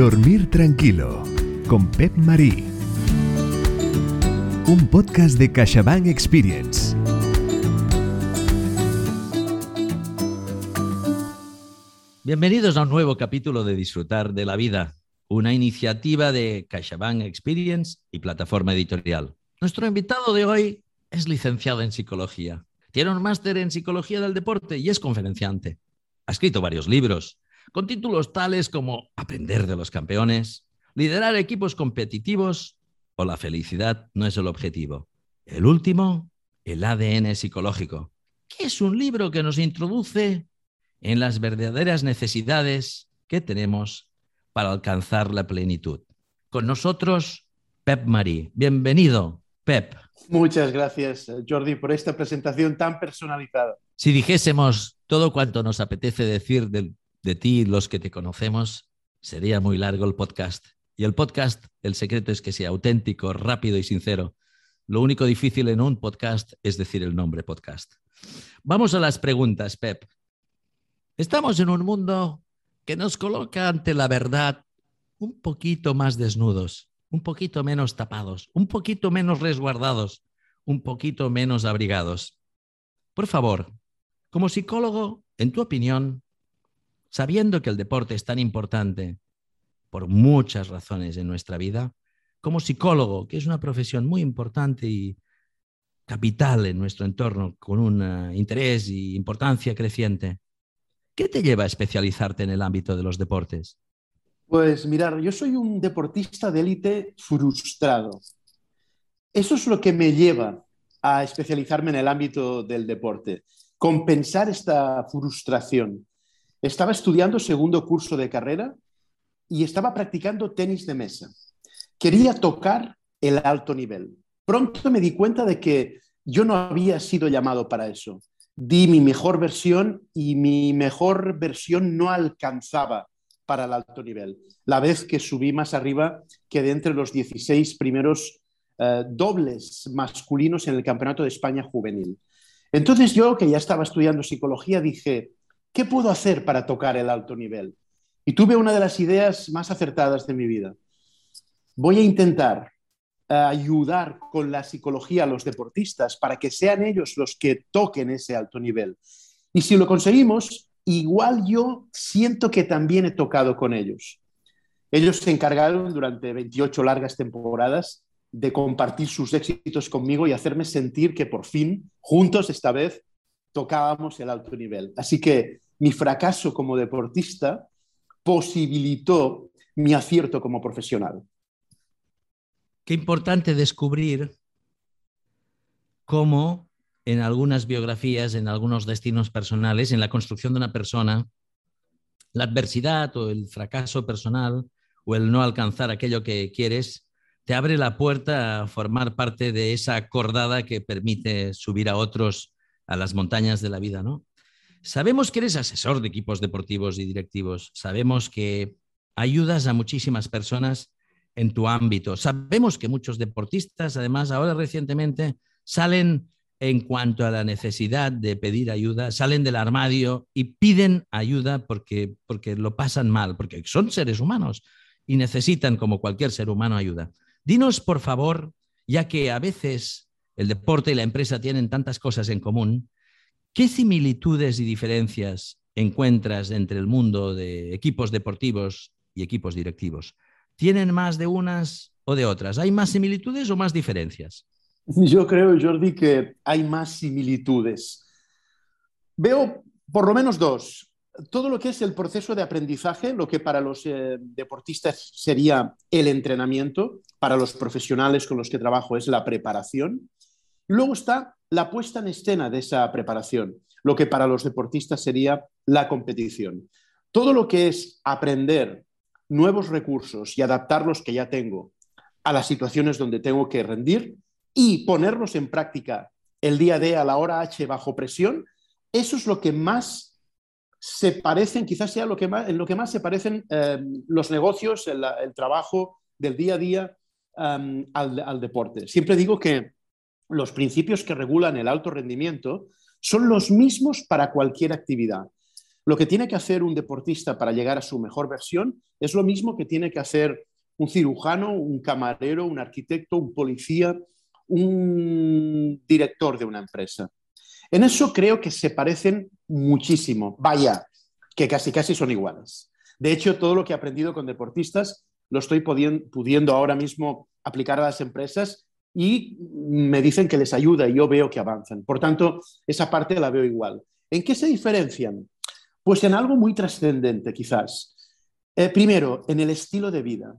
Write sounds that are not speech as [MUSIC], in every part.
Dormir tranquilo con Pep Marí. Un podcast de CaixaBank Experience. Bienvenidos a un nuevo capítulo de Disfrutar de la Vida, una iniciativa de CaixaBank Experience y plataforma editorial. Nuestro invitado de hoy es licenciado en psicología. Tiene un máster en psicología del deporte y es conferenciante. Ha escrito varios libros, con títulos tales como Aprender de los campeones, Liderar equipos competitivos o La felicidad no es el objetivo. El último, El ADN psicológico, que es un libro que nos introduce en las verdaderas necesidades que tenemos para alcanzar la plenitud. Con nosotros, Pep Marí. Bienvenido, Pep. Muchas gracias, Jordi, por esta presentación tan personalizada. Si dijésemos todo cuanto nos apetece decir de, de ti, los que te conocemos, sería muy largo el podcast. Y el podcast, el secreto es que sea auténtico, rápido y sincero. Lo único difícil en un podcast es decir el nombre podcast. Vamos a las preguntas, Pep. Estamos en un mundo que nos coloca ante la verdad un poquito más desnudos, un poquito menos tapados, un poquito menos resguardados, un poquito menos abrigados. Por favor, como psicólogo, en tu opinión, sabiendo que el deporte es tan importante por muchas razones en nuestra vida, como psicólogo, que es una profesión muy importante y capital en nuestro entorno, con un uh, interés y importancia creciente, ¿Qué te lleva a especializarte en el ámbito de los deportes? Pues mirar, yo soy un deportista de élite frustrado. Eso es lo que me lleva a especializarme en el ámbito del deporte, compensar esta frustración. Estaba estudiando segundo curso de carrera y estaba practicando tenis de mesa. Quería tocar el alto nivel. Pronto me di cuenta de que yo no había sido llamado para eso di mi mejor versión y mi mejor versión no alcanzaba para el alto nivel. La vez que subí más arriba, quedé entre los 16 primeros eh, dobles masculinos en el Campeonato de España juvenil. Entonces yo, que ya estaba estudiando psicología, dije, ¿qué puedo hacer para tocar el alto nivel? Y tuve una de las ideas más acertadas de mi vida. Voy a intentar ayudar con la psicología a los deportistas para que sean ellos los que toquen ese alto nivel. Y si lo conseguimos, igual yo siento que también he tocado con ellos. Ellos se encargaron durante 28 largas temporadas de compartir sus éxitos conmigo y hacerme sentir que por fin, juntos esta vez, tocábamos el alto nivel. Así que mi fracaso como deportista posibilitó mi acierto como profesional. Qué importante descubrir cómo en algunas biografías, en algunos destinos personales, en la construcción de una persona, la adversidad o el fracaso personal o el no alcanzar aquello que quieres te abre la puerta a formar parte de esa cordada que permite subir a otros a las montañas de la vida, ¿no? Sabemos que eres asesor de equipos deportivos y directivos, sabemos que ayudas a muchísimas personas en tu ámbito. Sabemos que muchos deportistas, además, ahora recientemente salen en cuanto a la necesidad de pedir ayuda, salen del armario y piden ayuda porque, porque lo pasan mal, porque son seres humanos y necesitan, como cualquier ser humano, ayuda. Dinos, por favor, ya que a veces el deporte y la empresa tienen tantas cosas en común, ¿qué similitudes y diferencias encuentras entre el mundo de equipos deportivos y equipos directivos? ¿Tienen más de unas o de otras? ¿Hay más similitudes o más diferencias? [LAUGHS] Yo creo, Jordi, que hay más similitudes. Veo por lo menos dos. Todo lo que es el proceso de aprendizaje, lo que para los eh, deportistas sería el entrenamiento, para los profesionales con los que trabajo es la preparación. Luego está la puesta en escena de esa preparación, lo que para los deportistas sería la competición. Todo lo que es aprender nuevos recursos y adaptar los que ya tengo a las situaciones donde tengo que rendir y ponerlos en práctica el día D a la hora H bajo presión, eso es lo que más se parecen, quizás sea lo que más, en lo que más se parecen em, los negocios, el, trabajo del día a día em, al, al deporte. Siempre digo que los principios que regulan el alto rendimiento son los mismos para cualquier actividad. Lo que tiene que hacer un deportista para llegar a su mejor versión es lo mismo que tiene que hacer un cirujano, un camarero, un arquitecto, un policía, un director de una empresa. En eso creo que se parecen muchísimo. Vaya, que casi casi son iguales. De hecho, todo lo que he aprendido con deportistas lo estoy pudiendo ahora mismo aplicar a las empresas y me dicen que les ayuda y yo veo que avanzan. Por tanto, esa parte la veo igual. ¿En qué se diferencian? Pues en algo muy trascendente, quizás. Eh, primero, en el estilo de vida.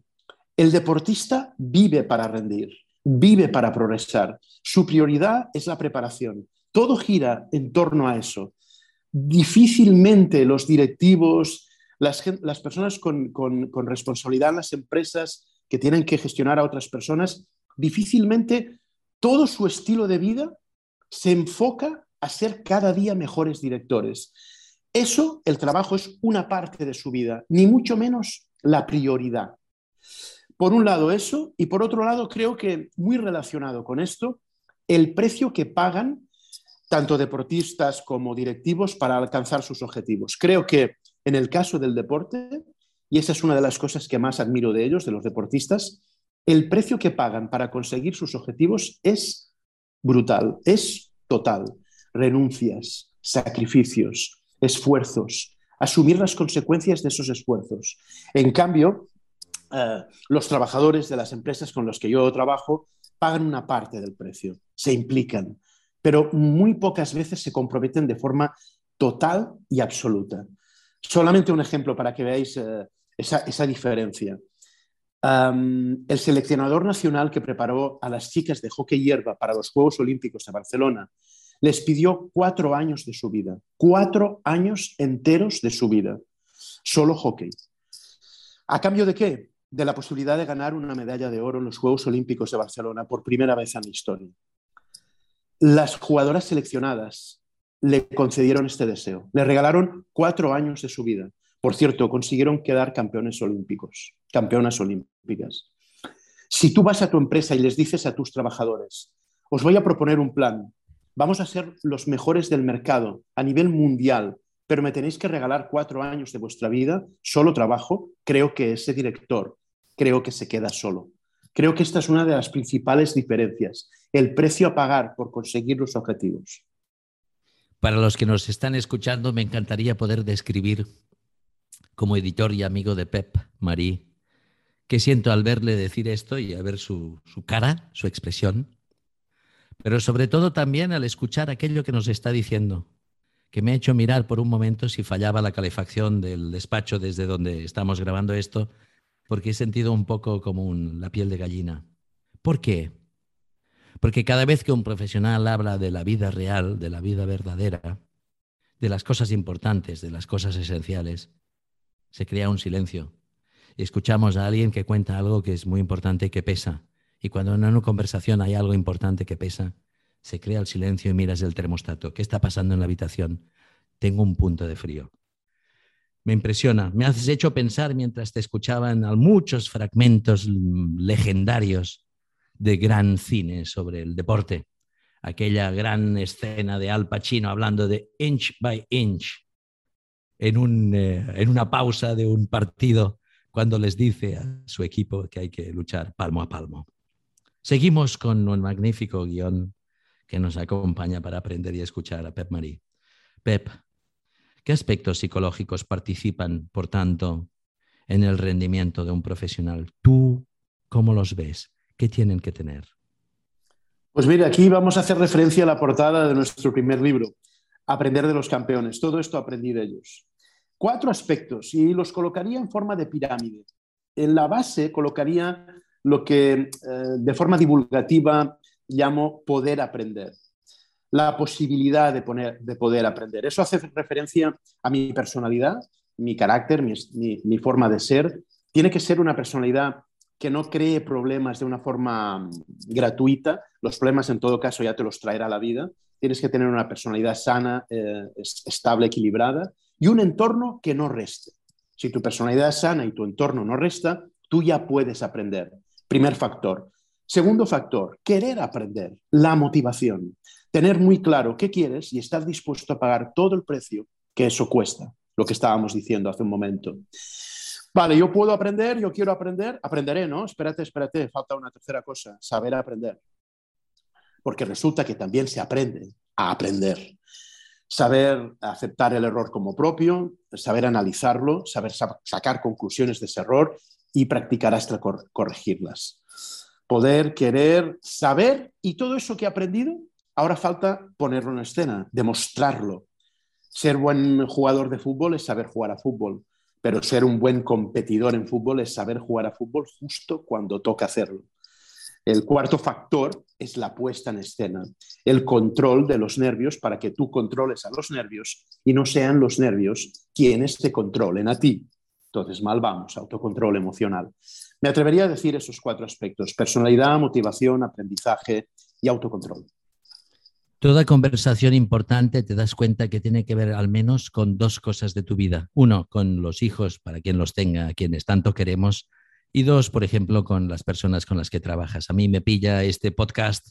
El deportista vive para rendir, vive para progresar. Su prioridad es la preparación. Todo gira en torno a eso. Difícilmente los directivos, las, personas con, con responsabilidad en las empresas que tienen que gestionar a otras personas, difícilmente todo su estilo de vida se enfoca a ser cada día mejores directores. Eso, el trabajo es una parte de su vida, ni mucho menos la prioridad. Por un lado eso, y por otro lado creo que muy relacionado con esto, el precio que pagan tanto deportistas como directivos para alcanzar sus objetivos. Creo que en el caso del deporte, y esa es una de las cosas que más admiro de ellos, de los deportistas, el precio que pagan para conseguir sus objetivos es brutal, es total. Renuncias, sacrificios, esfuerzos, asumir las consecuencias de esos esfuerzos. En cambio, eh, los trabajadores de las empresas con los que yo trabajo pagan una parte del precio, se implican, pero muy pocas veces se comprometen de forma total y absoluta. Solamente un ejemplo para que veáis eh, esa, diferencia. El seleccionador nacional que preparó a las chicas de hockey hierba para los Juegos Olímpicos de Barcelona les pidió cuatro años de su vida, cuatro años enteros de su vida, solo hockey. ¿A cambio de qué? De la posibilidad de ganar una medalla de oro en los Juegos Olímpicos de Barcelona por primera vez en la historia. Las jugadoras seleccionadas le concedieron este deseo, le regalaron cuatro años de su vida. Por cierto, consiguieron quedar campeones olímpicos, campeonas olímpicas. Si tú vas a tu empresa y les dices a tus trabajadores, os voy a proponer un plan, vamos a ser los mejores del mercado a nivel mundial, pero me tenéis que regalar cuatro años de vuestra vida, solo trabajo, creo que ese director, creo que se queda solo. Creo que esta es una de las principales diferencias, el precio a pagar por conseguir los objetivos. Para los que nos están escuchando, me encantaría poder describir como editor y amigo de Pep Marí qué siento al verle decir esto y a ver su, su cara, su expresión pero sobre todo también al escuchar aquello que nos está diciendo, que me ha hecho mirar por un momento si fallaba la calefacción del despacho desde donde estamos grabando esto, porque he sentido un poco como la piel de gallina. ¿Por qué? Porque cada vez que un profesional habla de la vida real, de la vida verdadera, de las cosas importantes, de las cosas esenciales, se crea un silencio. Y escuchamos a alguien que cuenta algo que es muy importante y que pesa. Y cuando en una conversación hay algo importante que pesa, se crea el silencio y miras el termostato. ¿Qué está pasando en la habitación? Tengo un punto de frío. Me impresiona. Me has hecho pensar mientras te escuchaban a muchos fragmentos legendarios de gran cine sobre el deporte. Aquella gran escena de Al Pacino hablando de inch by inch en, un, eh, en una pausa de un partido cuando les dice a su equipo que hay que luchar palmo a palmo. Seguimos con un magnífico guion que nos acompaña para aprender y escuchar a Pep Marí. Pep, ¿qué aspectos psicológicos participan, por tanto, en el rendimiento de un profesional? ¿Tú cómo los ves? ¿Qué tienen que tener? Pues mira, aquí vamos a hacer referencia a la portada de nuestro primer libro, Aprender de los campeones. Todo esto aprendí de ellos. Cuatro aspectos y los colocaría en forma de pirámide. En la base colocaría lo que eh, de forma divulgativa llamo poder aprender. La posibilidad de, de, poder aprender. Eso hace referencia a mi personalidad, mi carácter, mi, forma de ser. Tiene que ser una personalidad que no cree problemas de una forma mm, gratuita. Los problemas en todo caso ya te los traerá la vida. Tienes que tener una personalidad sana, eh, estable, equilibrada y un entorno que no reste. Si tu personalidad es sana y tu entorno no resta, tú ya puedes aprender. Primer factor. Segundo factor, querer aprender, la motivación. Tener muy claro qué quieres y estar dispuesto a pagar todo el precio que eso cuesta. lo que estábamos diciendo hace un momento. Vale, yo puedo aprender, yo quiero aprender, aprenderé, ¿no? Espérate, espérate, falta una tercera cosa, saber aprender. Porque resulta que también se aprende a aprender. Saber aceptar el error como propio, saber analizarlo, saber sacar conclusiones de ese error y practicar hasta corregirlas. Poder, querer, saber y todo eso que he aprendido, ahora falta ponerlo en escena, demostrarlo. Ser buen jugador de fútbol es saber jugar a fútbol pero ser un buen competidor en fútbol es saber jugar a fútbol justo cuando toca hacerlo. El cuarto factor es la puesta en escena, el control de los nervios para que tú controles a los nervios y no sean los nervios quienes te controlen a ti. Entonces, mal vamos, autocontrol emocional. Me atrevería a decir esos cuatro aspectos, personalidad, motivación, aprendizaje y autocontrol. Toda conversación importante te das cuenta que tiene que ver al menos con dos cosas de tu vida. Uno, con los hijos, para quien los tenga, a quienes tanto queremos. Y dos, por ejemplo, con las personas con las que trabajas. A mí me pilla este podcast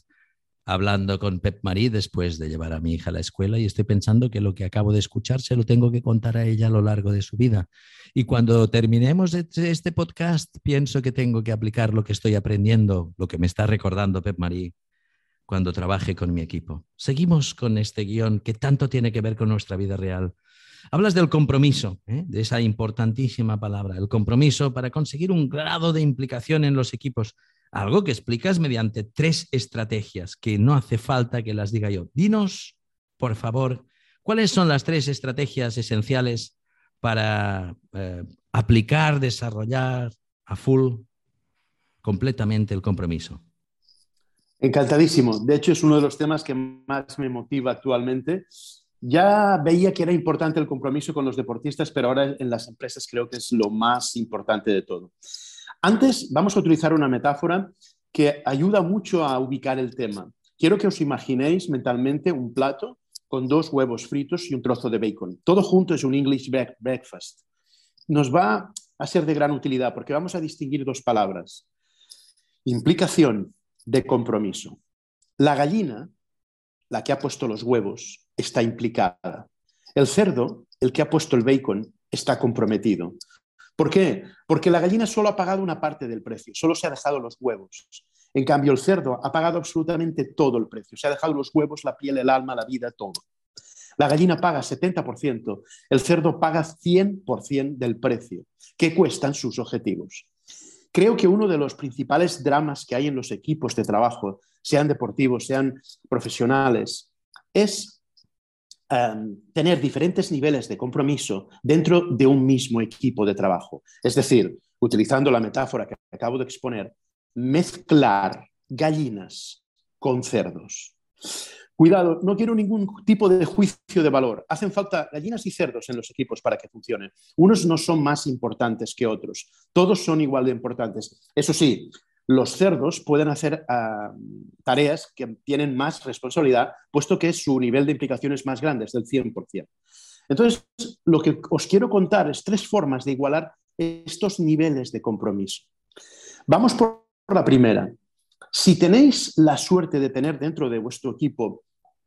hablando con Pep Marí después de llevar a mi hija a la escuela y estoy pensando que lo que acabo de escuchar se lo tengo que contar a ella a lo largo de su vida. Y cuando terminemos este podcast, pienso que tengo que aplicar lo que estoy aprendiendo, lo que me está recordando Pep Marí cuando trabaje con mi equipo. Seguimos con este guion que tanto tiene que ver con nuestra vida real. Hablas del compromiso, ¿eh? de esa importantísima palabra, el compromiso para conseguir un grado de implicación en los equipos, algo que explicas mediante tres estrategias que no hace falta que las diga yo. Dinos, por favor, cuáles son las tres estrategias esenciales para eh, aplicar, desarrollar a full completamente el compromiso. Encantadísimo. De hecho, es uno de los temas que más me motiva actualmente. Ya veía que era importante el compromiso con los deportistas, pero ahora en las empresas creo que es lo más importante de todo. Antes vamos a utilizar una metáfora que ayuda mucho a ubicar el tema. Quiero que os imaginéis mentalmente un plato con dos huevos fritos y un trozo de bacon. Todo junto es un English breakfast. Nos va a ser de gran utilidad porque vamos a distinguir dos palabras. Implicación de compromiso. La gallina, la que ha puesto los huevos, está implicada. El cerdo, el que ha puesto el bacon, está comprometido. ¿Por qué? Porque la gallina solo ha pagado una parte del precio, solo se ha dejado los huevos. En cambio, el cerdo ha pagado absolutamente todo el precio, se ha dejado los huevos, la piel, el alma, la vida, todo. La gallina paga 70%, el cerdo paga 100% del precio que cuestan sus objetivos. Creo que uno de los principales dramas que hay en los equipos de trabajo, sean deportivos, sean profesionales, es em, tener diferentes niveles de compromiso dentro de un mismo equipo de trabajo. Es decir, utilizando la metáfora que acabo de exponer, mezclar gallinas con cerdos. Cuidado, no quiero ningún tipo de juicio de valor. Hacen falta gallinas y cerdos en los equipos para que funcionen. Unos no son más importantes que otros. Todos son igual de importantes. Eso sí, los cerdos pueden hacer ah, tareas que tienen más responsabilidad, puesto que su nivel de implicación es más grande, es del 100%. Entonces, lo que os quiero contar es tres formas de igualar estos niveles de compromiso. Vamos por la primera. Si tenéis la suerte de tener dentro de vuestro equipo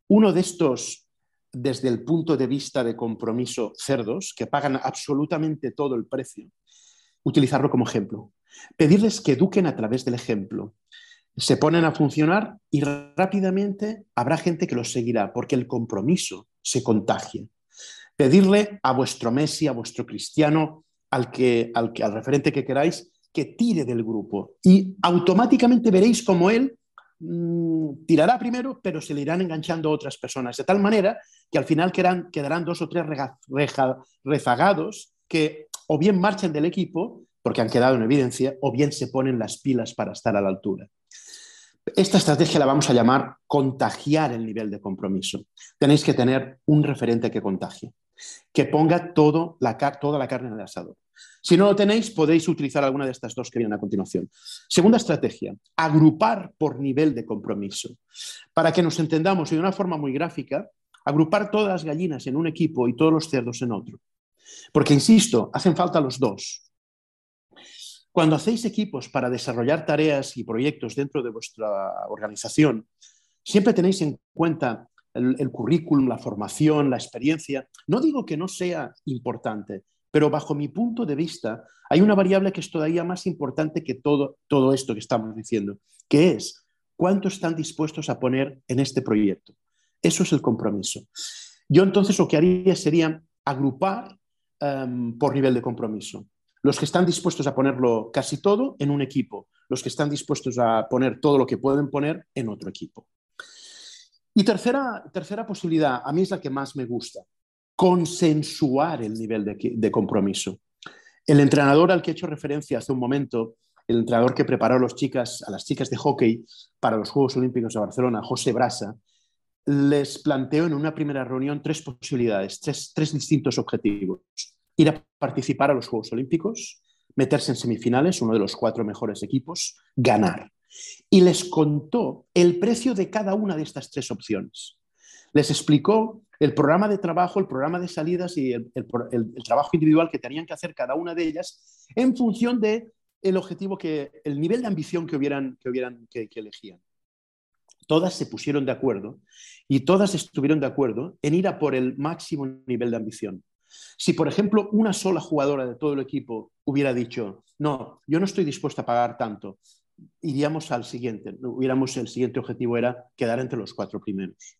uno de estos, desde el punto de vista de compromiso, cerdos, que pagan absolutamente todo el precio, utilizarlo como ejemplo. Pedirles que eduquen a través del ejemplo. Se ponen a funcionar y rápidamente habrá gente que los seguirá, porque el compromiso se contagia. Pedirle a vuestro Messi, a vuestro cristiano, al, que, al, al referente que queráis, que tire del grupo y automáticamente veréis como él Mm, tirará primero, pero se le irán enganchando otras personas, de tal manera que al final quedarán, quedarán dos o tres rezagados que o bien marchan del equipo, porque han quedado en evidencia, o bien se ponen las pilas para estar a la altura. Esta estrategia la vamos a llamar contagiar el nivel de compromiso. Tenéis que tener un referente que contagie, que ponga toda la carne en el asador. Si no lo tenéis, podéis utilizar alguna de estas dos que vienen a continuación. Segunda estrategia, agrupar por nivel de compromiso. Para que nos entendamos y de una forma muy gráfica, agrupar todas las gallinas en un equipo y todos los cerdos en otro. Porque, insisto, hacen falta los dos. Cuando hacéis equipos para desarrollar tareas y proyectos dentro de vuestra organización, siempre tenéis en cuenta el, currículum, la formación, la experiencia. No digo que no sea importante, pero bajo mi punto de vista hay una variable que es todavía más importante que todo, todo esto que estamos diciendo, que es cuánto están dispuestos a poner en este proyecto. Eso es el compromiso. Yo entonces lo que haría sería agrupar em, por nivel de compromiso. Los que están dispuestos a ponerlo casi todo en un equipo, los que están dispuestos a poner todo lo que pueden poner en otro equipo. Y tercera, tercera posibilidad, a mí es la que más me gusta, consensuar el nivel de, compromiso. El entrenador al que he hecho referencia hace un momento, el entrenador que preparó a, los chicas, a las chicas de hockey para los Juegos Olímpicos de Barcelona, José Brasa, les planteó en una primera reunión tres posibilidades, tres, tres distintos objetivos. Ir a participar a los Juegos Olímpicos, meterse en semifinales, uno de los cuatro mejores equipos, ganar y les contó el precio de cada una de estas tres opciones. Les explicó el programa de trabajo, el programa de salidas y el, trabajo individual que tenían que hacer cada una de ellas en función de el objetivo que, el nivel de ambición que hubieran, que, hubieran, que elegían. Todas se pusieron de acuerdo y todas estuvieron de acuerdo en ir a por el máximo nivel de ambición. Si, por ejemplo, una sola jugadora de todo el equipo hubiera dicho, no, yo no estoy dispuesta a pagar tanto, iríamos al siguiente. Hubiéramos, el siguiente objetivo era quedar entre los cuatro primeros.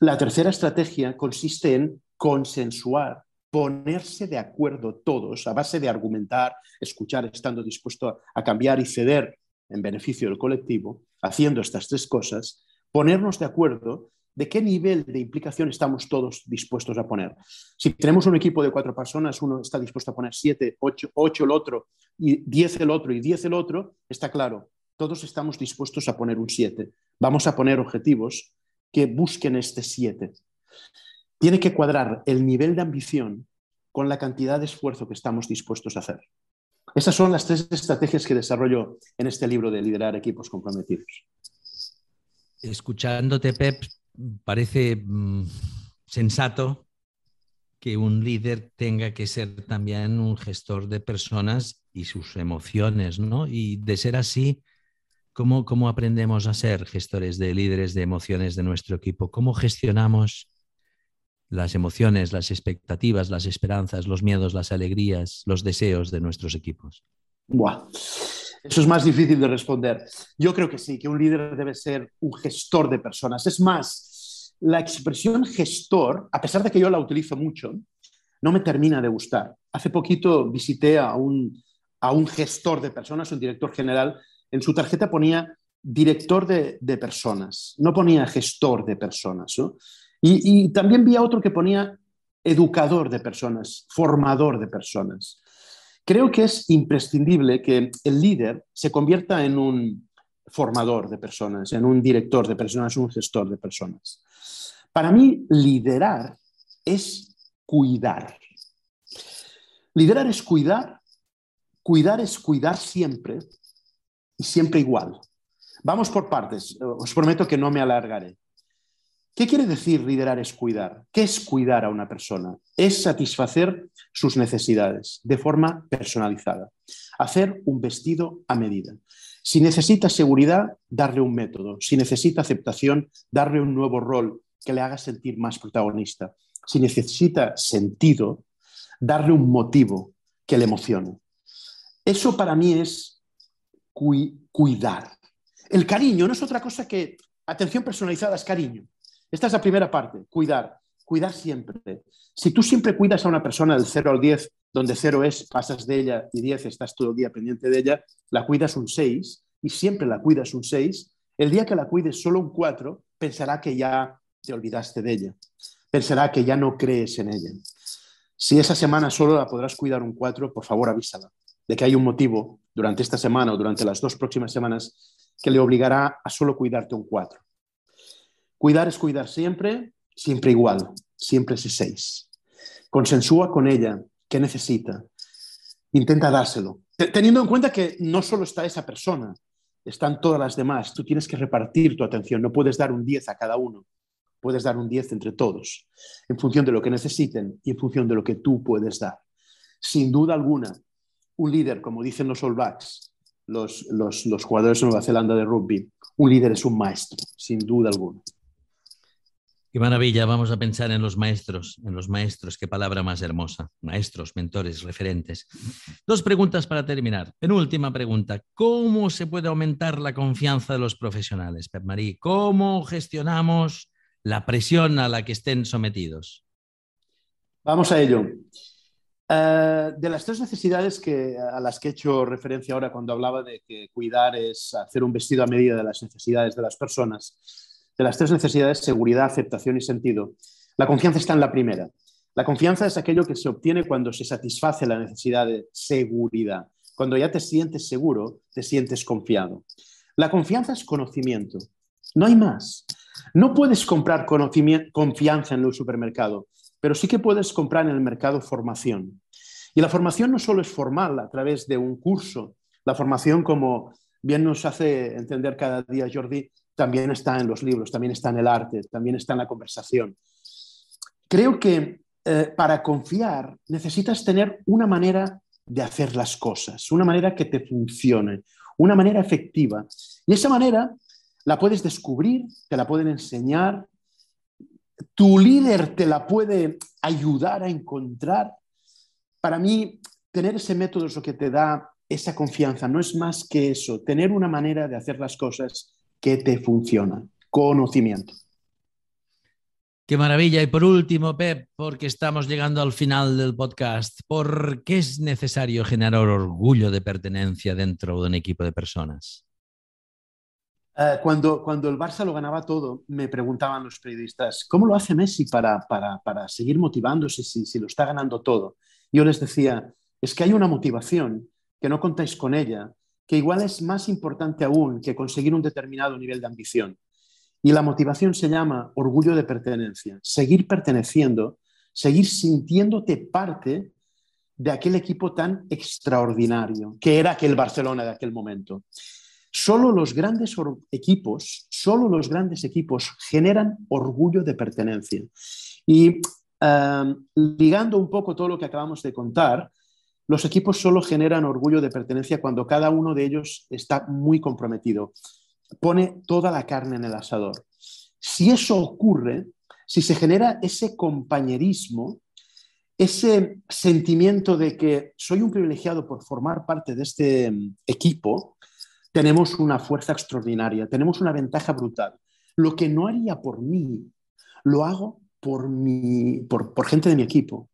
La tercera estrategia consiste en consensuar, ponerse de acuerdo todos a base de argumentar, escuchar, estando dispuesto a cambiar y ceder en beneficio del colectivo, haciendo estas tres cosas, ponernos de acuerdo de qué nivel de implicación estamos todos dispuestos a poner. Si tenemos un equipo de cuatro personas, uno está dispuesto a poner siete, ocho, ocho el otro, y diez el otro, y diez el otro, está claro, todos estamos dispuestos a poner un siete. Vamos a poner objetivos que busquen este siete. Tiene que cuadrar el nivel de ambición con la cantidad de esfuerzo que estamos dispuestos a hacer. Esas son las tres estrategias que desarrollo en este libro de liderar equipos comprometidos. Escuchándote, Pep, parece mm, sensato que un líder tenga que ser también un gestor de personas y sus emociones, ¿no? Y de ser así, ¿cómo, ¿cómo, aprendemos a ser gestores de líderes de emociones de nuestro equipo? ¿Cómo gestionamos las emociones, las expectativas, las esperanzas, los miedos, las alegrías, los deseos de nuestros equipos? Eso es más difícil de responder. Yo creo que sí, que un líder debe ser un gestor de personas. Es más, la expresión gestor, a pesar de que yo la utilizo mucho, no me termina de gustar. Hace poquito visité a un, a un gestor de personas, un director general. En su tarjeta ponía director de, personas, no ponía gestor de personas. Y, y también vi a otro que ponía educador de personas, formador de personas. Creo que es imprescindible que el líder se convierta en un formador de personas, en un director de personas, un gestor de personas. Para mí, liderar es cuidar. Liderar es cuidar, cuidar es cuidar siempre y siempre igual. Vamos por partes, os prometo que no me alargaré. ¿Qué quiere decir liderar es cuidar? ¿Qué es cuidar a una persona? Es satisfacer sus necesidades de forma personalizada, hacer un vestido a medida. Si necesita seguridad, darle un método. Si necesita aceptación, darle un nuevo rol que le haga sentir más protagonista. Si necesita sentido, darle un motivo que le emocione. Eso para mí es cuidar. El cariño no es otra cosa que atención personalizada, es cariño. Esta es la primera parte, cuidar. Cuidar siempre. Si tú siempre cuidas a una persona del 0 al 10, donde 0 es pasas de ella y 10 estás todo el día pendiente de ella, la cuidas un 6 y siempre la cuidas un 6, el día que la cuides solo un 4, pensará que ya te olvidaste de ella. Pensará que ya no crees en ella. Si esa semana solo la podrás cuidar un 4, por favor avísala de que hay un motivo durante esta semana o durante las dos próximas semanas que le obligará a solo cuidarte un 4. Cuidar es cuidar siempre, siempre igual, siempre ese seis. Consensúa con ella qué necesita. Intenta dárselo. Teniendo en cuenta que no solo está esa persona, están todas las demás. Tú tienes que repartir tu atención. No puedes dar un 10 a cada uno. Puedes dar un 10 entre todos, en función de lo que necesiten y en función de lo que tú puedes dar. Sin duda alguna, un líder, como dicen los All Blacks, los, los jugadores de Nueva Zelanda de rugby, un líder es un maestro, sin duda alguna. Qué maravilla, vamos a pensar en los maestros, en los maestros, qué palabra más hermosa, maestros, mentores, referentes. Dos preguntas para terminar. Penúltima pregunta, ¿cómo se puede aumentar la confianza de los profesionales, Pep Marí? ¿Cómo gestionamos la presión a la que estén sometidos? Vamos a ello. Eh, de las tres necesidades que, a las que he hecho referencia ahora cuando hablaba de que cuidar es hacer un vestido a medida de las necesidades de las personas, de las tres necesidades, seguridad, aceptación y sentido, la confianza está en la primera. La confianza es aquello que se obtiene cuando se satisface la necesidad de seguridad. Cuando ya te sientes seguro, te sientes confiado. La confianza es conocimiento. No hay más. No puedes comprar confianza en el supermercado, pero sí que puedes comprar en el mercado formación. Y la formación no solo es formal a través de un curso, la formación, como bien nos hace entender cada día Jordi, también está en los libros, también está en el arte, también está en la conversación. Creo que eh, para confiar necesitas tener una manera de hacer las cosas, una manera que te funcione, una manera efectiva. Y esa manera la puedes descubrir, te la pueden enseñar, tu líder te la puede ayudar a encontrar. Para mí, tener ese método es lo que te da esa confianza, no es más que eso, tener una manera de hacer las cosas que te funciona. Conocimiento. Qué maravilla. Y por último, Pep, porque estamos llegando al final del podcast, ¿por qué es necesario generar orgullo de pertenencia dentro de un equipo de personas? Eh, cuando, cuando el Barça lo ganaba todo, me preguntaban los periodistas, ¿cómo lo hace Messi para, para, para seguir motivándose si, si lo está ganando todo? Yo les decía, es que hay una motivación que no contáis con ella que igual es más importante aún que conseguir un determinado nivel de ambición. Y la motivación se llama orgullo de pertenencia, seguir perteneciendo, seguir sintiéndote parte de aquel equipo tan extraordinario que era aquel Barcelona de aquel momento. Solo los grandes equipos, solo los grandes equipos generan orgullo de pertenencia. Y eh, ligando un poco todo lo que acabamos de contar, los equipos solo generan orgullo de pertenencia cuando cada uno de ellos está muy comprometido, pone toda la carne en el asador. Si eso ocurre, si se genera ese compañerismo, ese sentimiento de que soy un privilegiado por formar parte de este mm, equipo, tenemos una fuerza extraordinaria, tenemos una ventaja brutal. Lo que no haría por mí, lo hago por, mi, por, por gente de mi equipo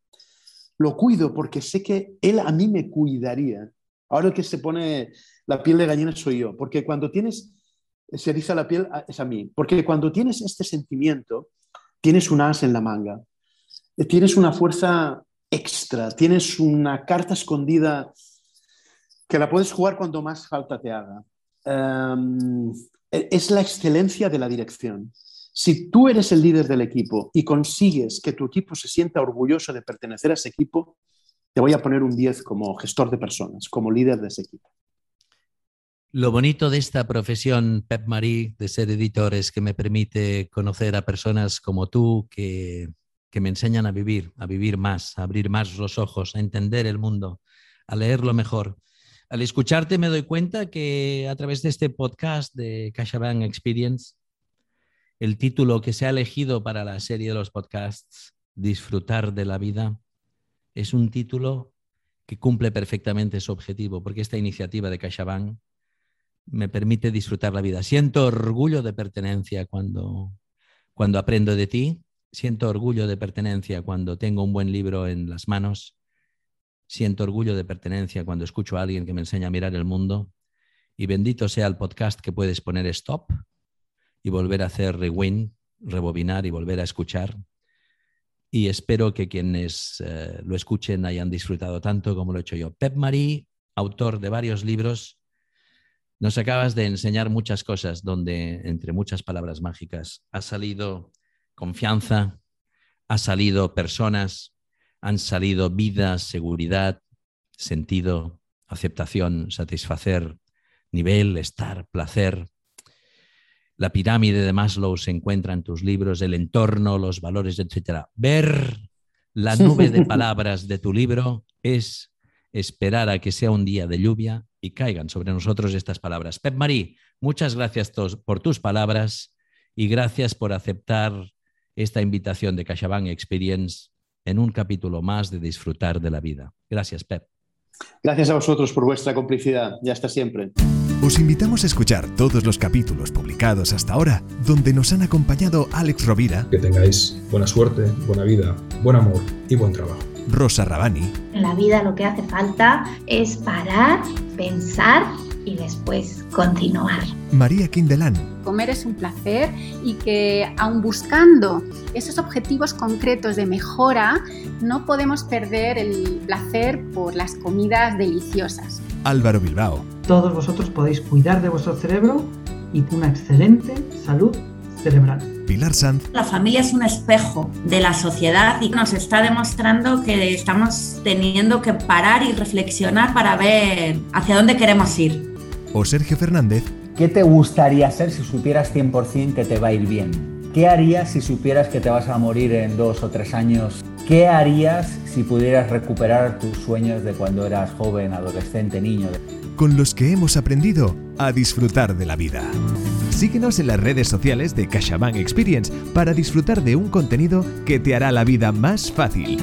lo cuido porque sé que él a mí me cuidaría. Ahora el que se pone la piel de gallina soy yo, porque cuando tienes, se eriza la piel es a mí, porque cuando tienes este sentimiento, tienes un as en la manga, tienes una fuerza extra, tienes una carta escondida que la puedes jugar cuando más falta te haga. Em, es la excelencia de la dirección. Si tú eres el líder del equipo y consigues que tu equipo se sienta orgulloso de pertenecer a ese equipo, te voy a poner un 10 como gestor de personas, como líder de ese equipo. Lo bonito de esta profesión, Pep Marie, de ser editor, es que me permite conocer a personas como tú que, que me enseñan a vivir, a vivir más, a abrir más los ojos, a entender el mundo, a leerlo mejor. Al escucharte me doy cuenta que a través de este podcast de CaixaBank Experience el título que se ha elegido para la serie de los podcasts, Disfrutar de la vida, es un título que cumple perfectamente su objetivo, porque esta iniciativa de CaixaBank me permite disfrutar la vida. Siento orgullo de pertenencia cuando, cuando aprendo de ti, siento orgullo de pertenencia cuando tengo un buen libro en las manos, siento orgullo de pertenencia cuando escucho a alguien que me enseña a mirar el mundo. Y bendito sea el podcast que puedes poner stop y volver a hacer rewind, rebobinar y volver a escuchar. Y espero que quienes eh, lo escuchen hayan disfrutado tanto como lo he hecho yo. Pep Marie, autor de varios libros, nos acabas de enseñar muchas cosas donde, entre muchas palabras mágicas, ha salido confianza, ha salido personas, han salido vida, seguridad, sentido, aceptación, satisfacer, nivel, estar, placer, la pirámide de Maslow se encuentra en tus libros, el entorno, los valores, etc. Ver la [LAUGHS] nube de palabras de tu libro es esperar a que sea un día de lluvia y caigan sobre nosotros estas palabras. Pep Marí, muchas gracias por tus palabras y gracias por aceptar esta invitación de CaixaBank Experience en un capítulo más de disfrutar de la vida. Gracias, Pep. Gracias a vosotros por vuestra complicidad. Ya hasta siempre. Os invitamos a escuchar todos los capítulos publicados hasta ahora, donde nos han acompañado Alex Rovira. Que tengáis buena suerte, buena vida, buen amor y buen trabajo. Rosa Rabani. En la vida lo que hace falta es parar, pensar y después continuar. María Quindelán. Comer es un placer y que aun buscando esos objetivos concretos de mejora, no podemos perder el placer por las comidas deliciosas. Álvaro Bilbao. Todos vosotros podéis cuidar de vuestro cerebro y una excelente salud cerebral. Pilar Sanz. La familia es un espejo de la sociedad y nos está demostrando que estamos teniendo que parar y reflexionar para ver hacia dónde queremos ir. O Sergio Fernández. ¿Qué te gustaría hacer si supieras 100% que te va a ir bien? ¿Qué harías si supieras que te vas a morir en dos o tres años? ¿Qué harías si pudieras recuperar tus sueños de cuando eras joven, adolescente, niño? Con los que hemos aprendido a disfrutar de la vida. Síguenos en las redes sociales de CaixaBank Experience para disfrutar de un contenido que te hará la vida más fácil.